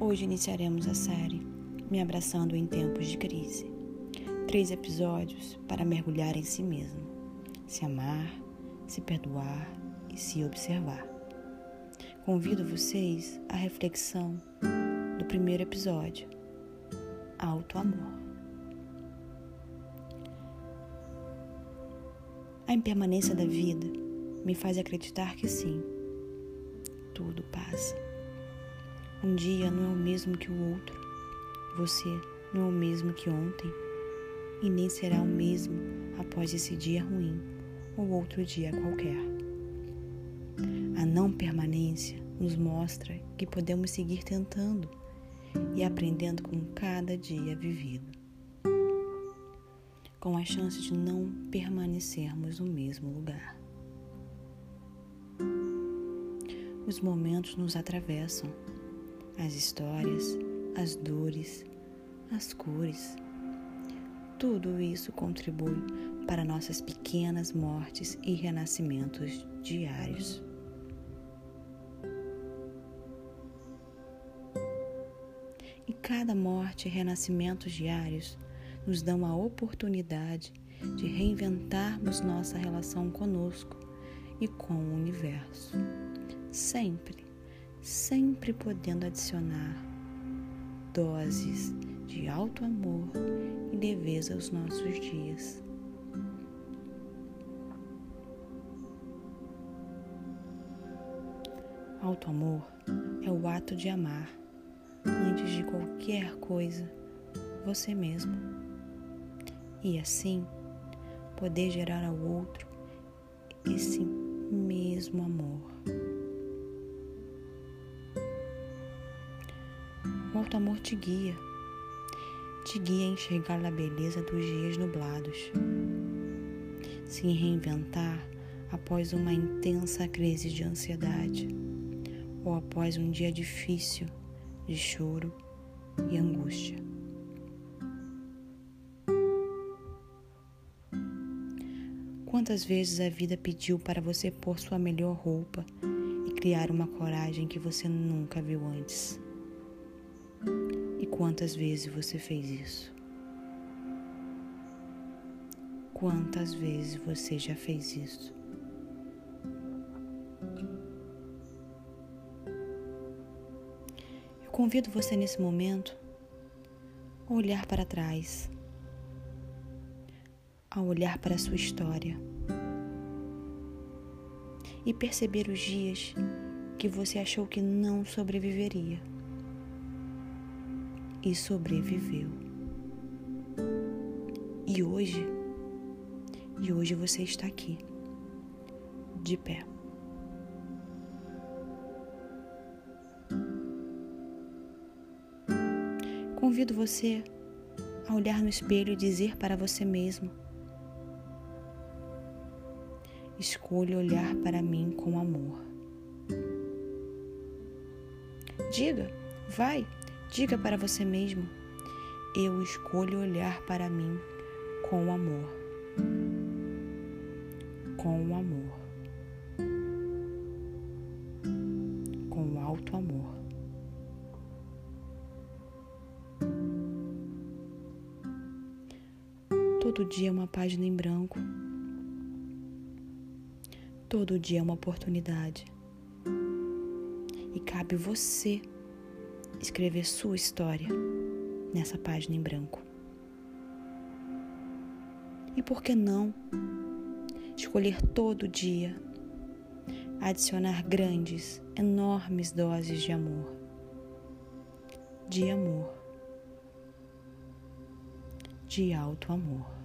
Hoje iniciaremos a série Me Abraçando em Tempos de Crise. Três episódios para mergulhar em si mesmo, se amar, se perdoar e se observar. Convido vocês à reflexão do primeiro episódio, Alto Amor. A impermanência da vida me faz acreditar que sim, tudo passa um dia não é o mesmo que o outro. Você não é o mesmo que ontem. E nem será o mesmo após esse dia ruim ou outro dia qualquer. A não permanência nos mostra que podemos seguir tentando e aprendendo com cada dia vivido, com a chance de não permanecermos no mesmo lugar. Os momentos nos atravessam as histórias, as dores, as cores. Tudo isso contribui para nossas pequenas mortes e renascimentos diários. E cada morte e renascimentos diários nos dão a oportunidade de reinventarmos nossa relação conosco e com o universo. Sempre sempre podendo adicionar doses de alto amor e leveza aos nossos dias. Alto amor é o ato de amar antes de qualquer coisa você mesmo e assim poder gerar ao outro esse mesmo amor. O alto amor te guia, te guia a enxergar a beleza dos dias nublados, se reinventar após uma intensa crise de ansiedade ou após um dia difícil de choro e angústia. Quantas vezes a vida pediu para você pôr sua melhor roupa e criar uma coragem que você nunca viu antes? E quantas vezes você fez isso? Quantas vezes você já fez isso? Eu convido você nesse momento a olhar para trás, a olhar para a sua história e perceber os dias que você achou que não sobreviveria e sobreviveu. E hoje, e hoje você está aqui, de pé. Convido você a olhar no espelho e dizer para você mesmo: Escolha olhar para mim com amor. Diga, vai, Diga para você mesmo: eu escolho olhar para mim com amor. Com amor. Com alto amor. Todo dia é uma página em branco. Todo dia é uma oportunidade. E cabe você escrever sua história nessa página em branco. E por que não escolher todo dia adicionar grandes, enormes doses de amor? De amor, de alto amor.